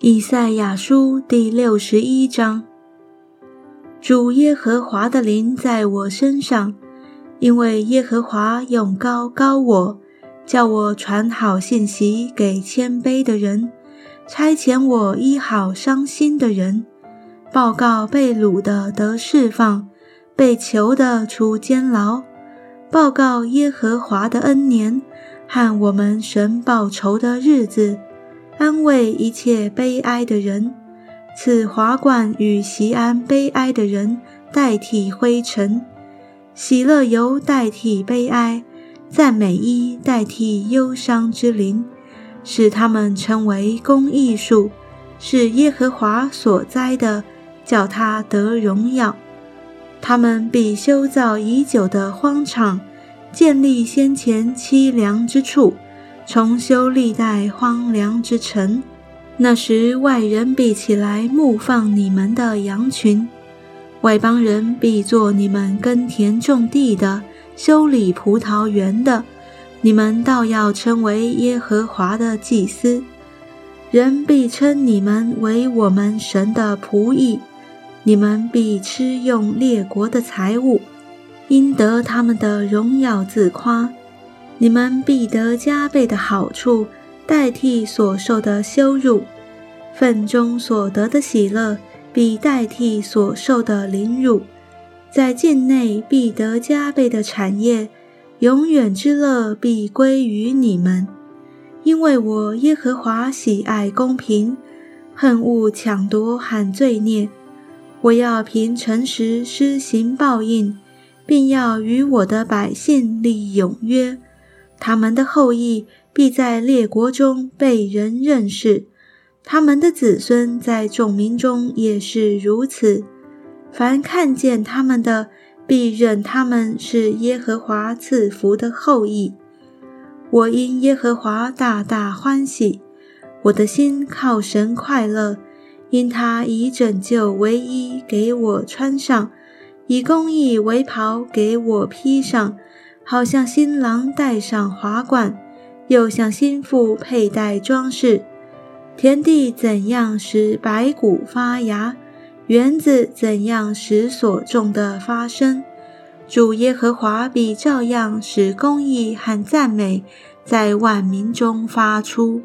以赛亚书第六十一章：主耶和华的灵在我身上，因为耶和华用高高我，叫我传好信息给谦卑的人，差遣我医好伤心的人，报告被掳的得释放，被囚的出监牢，报告耶和华的恩年和我们神报仇的日子。安慰一切悲哀的人，赐华冠与席安悲哀的人代替灰尘，喜乐油代替悲哀，赞美衣代替忧伤之灵，使他们成为公益树，是耶和华所栽的，叫他得荣耀。他们必修造已久的荒场，建立先前凄凉之处。重修历代荒凉之城，那时外人必起来牧放你们的羊群，外邦人必做你们耕田种地的、修理葡萄园的。你们倒要称为耶和华的祭司，人必称你们为我们神的仆役。你们必吃用列国的财物，因得他们的荣耀自夸。你们必得加倍的好处，代替所受的羞辱；份中所得的喜乐，必代替所受的凌辱。在境内必得加倍的产业，永远之乐必归于你们。因为我耶和华喜爱公平，恨恶抢夺和罪孽。我要凭诚实施行报应，并要与我的百姓立永约。他们的后裔必在列国中被人认识，他们的子孙在众民中也是如此。凡看见他们的，必认他们是耶和华赐福的后裔。我因耶和华大大欢喜，我的心靠神快乐，因他以拯救为衣给我穿上，以公义为袍给我披上。好像新郎戴上华冠，又像新妇佩戴装饰。田地怎样使白骨发芽，园子怎样使所种的发生，主耶和华必照样使公义和赞美在万民中发出。